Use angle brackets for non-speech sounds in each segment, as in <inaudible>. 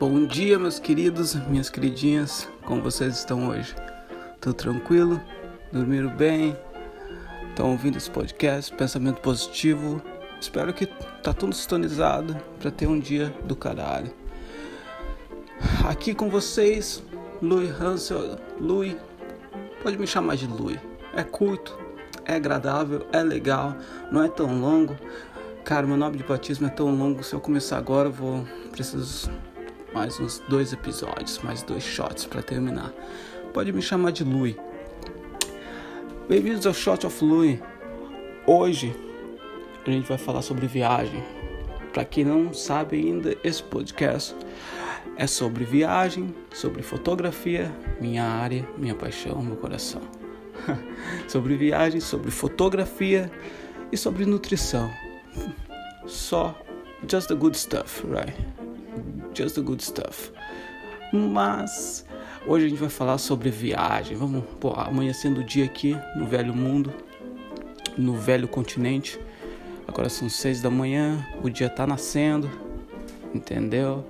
Bom dia, meus queridos, minhas queridinhas, como vocês estão hoje? Tudo tranquilo? Dormiram bem? Estão ouvindo esse podcast? Pensamento positivo? Espero que tá tudo sintonizado para ter um dia do caralho. Aqui com vocês, Louis Hansel, Louis, pode me chamar de Louis. É curto, é agradável, é legal, não é tão longo. Cara, meu nome de batismo é tão longo, se eu começar agora, eu vou preciso mais uns dois episódios, mais dois shots para terminar. Pode me chamar de Louis. Bem-vindos ao Shot of Louis. Hoje a gente vai falar sobre viagem. Para quem não sabe ainda, esse podcast é sobre viagem, sobre fotografia, minha área, minha paixão, meu coração. <laughs> sobre viagem, sobre fotografia e sobre nutrição. Só just the good stuff, right? Just the good stuff. Mas hoje a gente vai falar sobre viagem. Vamos pô, amanhecendo o dia aqui no velho mundo, no velho continente. Agora são seis da manhã, o dia tá nascendo, entendeu?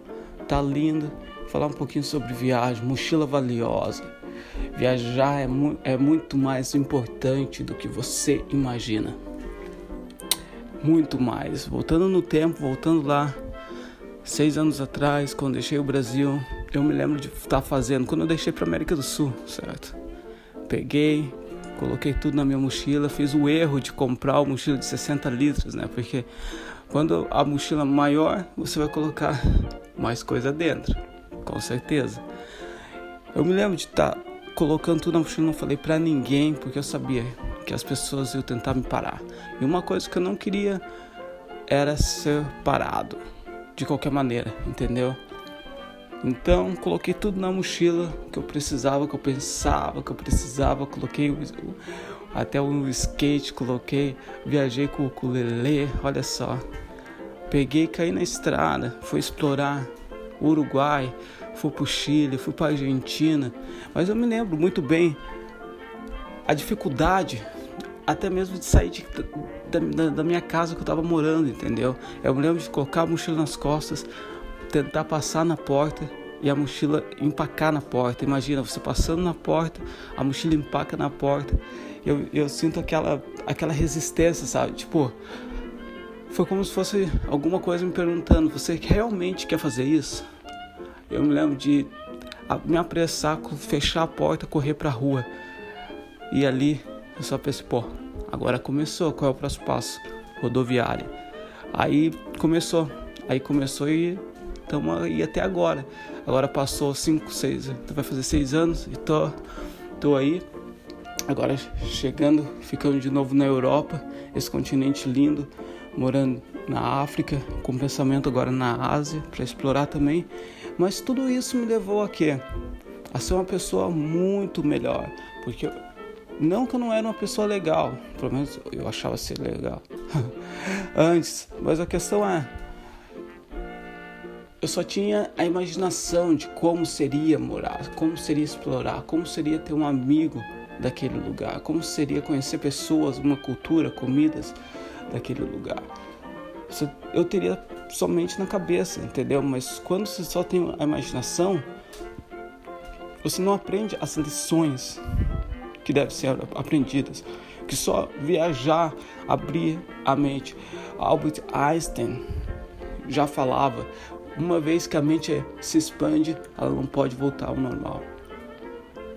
Tá lindo. Falar um pouquinho sobre viagem, mochila valiosa. Viajar é, mu é muito mais importante do que você imagina. Muito mais. Voltando no tempo, voltando lá, seis anos atrás, quando deixei o Brasil, eu me lembro de estar fazendo, quando eu deixei para América do Sul, certo? Peguei, coloquei tudo na minha mochila, fiz o erro de comprar uma mochila de 60 litros, né? Porque quando a mochila maior, você vai colocar mais coisa dentro, com certeza. Eu me lembro de estar colocando tudo na mochila, não falei para ninguém, porque eu sabia que as pessoas iam tentar me parar. E uma coisa que eu não queria era ser parado de qualquer maneira, entendeu? Então coloquei tudo na mochila que eu precisava, que eu pensava que eu precisava, coloquei o, até o skate, coloquei, viajei com o ukulele, olha só. Peguei, caí na estrada, fui explorar Uruguai, fui pro Chile, fui pra Argentina, mas eu me lembro muito bem a dificuldade até mesmo de sair de, da, da, minha casa que eu tava morando, entendeu? Eu me lembro de colocar a mochila nas costas, tentar passar na porta e a mochila empacar na porta. Imagina você passando na porta, a mochila empaca na porta. Eu, eu sinto aquela, aquela resistência, sabe? Tipo, foi como se fosse alguma coisa me perguntando: você realmente quer fazer isso? Eu me lembro de me apressar, fechar a porta, correr para a rua. E ali eu só pensei: pô, agora começou. Qual é o próximo passo? Rodoviária. Aí começou. Aí começou e estamos aí até agora. Agora passou 5, 6, vai fazer 6 anos e tô, tô aí. Agora chegando, ficando de novo na Europa, esse continente lindo, morando na África, com pensamento agora na Ásia para explorar também. Mas tudo isso me levou a quê? A ser uma pessoa muito melhor, porque não que eu não era uma pessoa legal, pelo menos eu achava ser legal <laughs> antes, mas a questão é eu só tinha a imaginação de como seria morar, como seria explorar, como seria ter um amigo daquele lugar, como seria conhecer pessoas, uma cultura, comidas daquele lugar. Eu teria somente na cabeça, entendeu? Mas quando você só tem a imaginação, você não aprende as lições que devem ser aprendidas, que só viajar, abrir a mente. Albert Einstein já falava uma vez que a mente se expande, ela não pode voltar ao normal.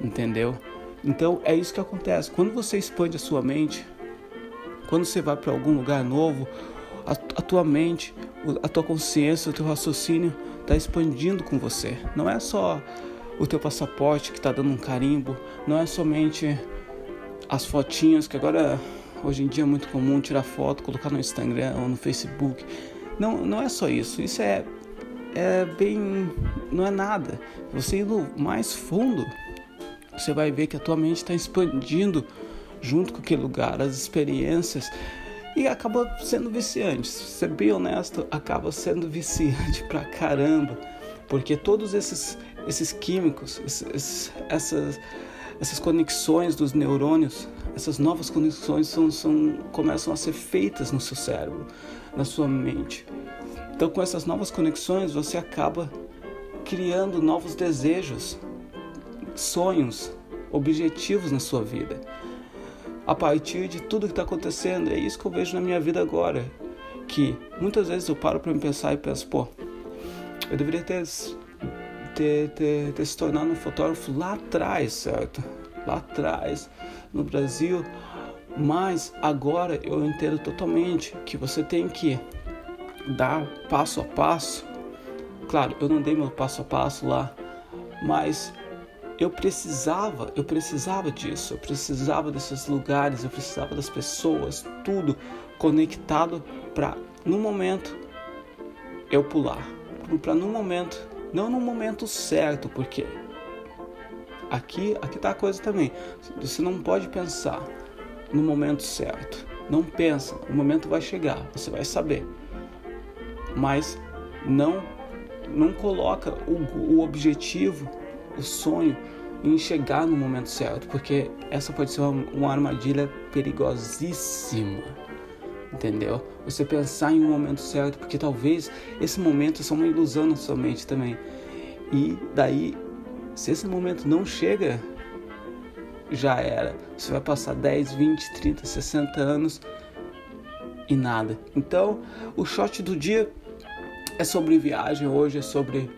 Entendeu? Então é isso que acontece. Quando você expande a sua mente, quando você vai para algum lugar novo, a, a, tua mente, a tua consciência, o teu raciocínio está expandindo com você. Não é só o teu passaporte que está dando um carimbo, não é somente as fotinhas que agora hoje em dia é muito comum tirar foto, colocar no Instagram ou no Facebook. Não, não é só isso. Isso é é bem. não é nada. Você indo mais fundo, você vai ver que a tua mente está expandindo junto com aquele lugar, as experiências. E acaba sendo viciante. Ser bem honesto, acaba sendo viciante pra caramba. Porque todos esses, esses químicos, esses, essas, essas conexões dos neurônios, essas novas conexões são, são, começam a ser feitas no seu cérebro, na sua mente. Então, com essas novas conexões, você acaba criando novos desejos, sonhos, objetivos na sua vida. A partir de tudo que está acontecendo, é isso que eu vejo na minha vida agora. Que muitas vezes eu paro para me pensar e penso, pô, eu deveria ter, ter, ter, ter se tornado um fotógrafo lá atrás, certo? Lá atrás, no Brasil. Mas agora eu entendo totalmente que você tem que dar passo a passo. Claro, eu não dei meu passo a passo lá, mas eu precisava, eu precisava disso, eu precisava desses lugares, eu precisava das pessoas, tudo conectado para no momento eu pular, para no momento, não no momento certo, porque aqui, aqui tá a coisa também. Você não pode pensar no momento certo. Não pensa, o momento vai chegar, você vai saber. Mas não não coloca o, o objetivo o sonho em chegar no momento certo, porque essa pode ser uma, uma armadilha perigosíssima, entendeu? Você pensar em um momento certo, porque talvez esse momento é só uma ilusão na sua mente também. E daí, se esse momento não chega, já era. Você vai passar 10, 20, 30, 60 anos e nada. Então, o shot do dia é sobre viagem hoje, é sobre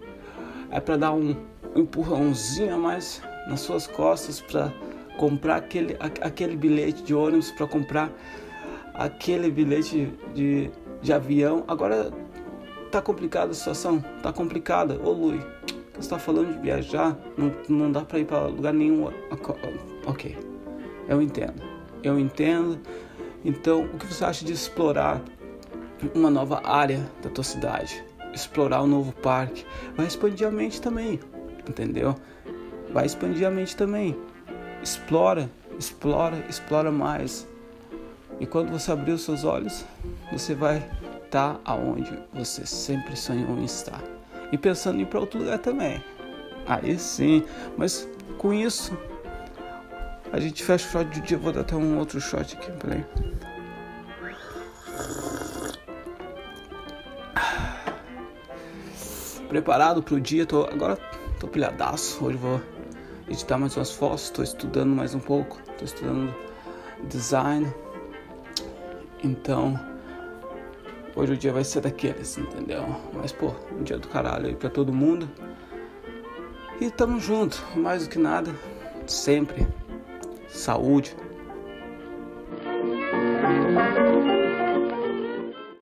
é para dar um um empurrãozinho a mais nas suas costas para comprar aquele, aquele bilhete de ônibus, para comprar aquele bilhete de, de avião. Agora tá complicada a situação, tá complicada. Ô Lui, você está falando de viajar, não, não dá para ir para lugar nenhum. Ok, eu entendo, eu entendo. Então, o que você acha de explorar uma nova área da tua cidade? Explorar um novo parque? Vai expandir a mente também entendeu? Vai expandir a mente também. Explora, explora, explora mais. E quando você abrir os seus olhos, você vai estar aonde você sempre sonhou em estar. E pensando em ir para outro lugar também. Aí sim, mas com isso a gente fecha o shot de dia. Vou dar até um outro shot aqui, peraí. Preparado para o dia, tô agora tô pilhadaço. Hoje vou editar mais umas fotos, tô estudando mais um pouco, tô estudando design. Então, hoje o dia vai ser daqueles, entendeu? Mas, pô, um dia do caralho aí pra todo mundo. E tamo junto, mais do que nada, sempre. Saúde,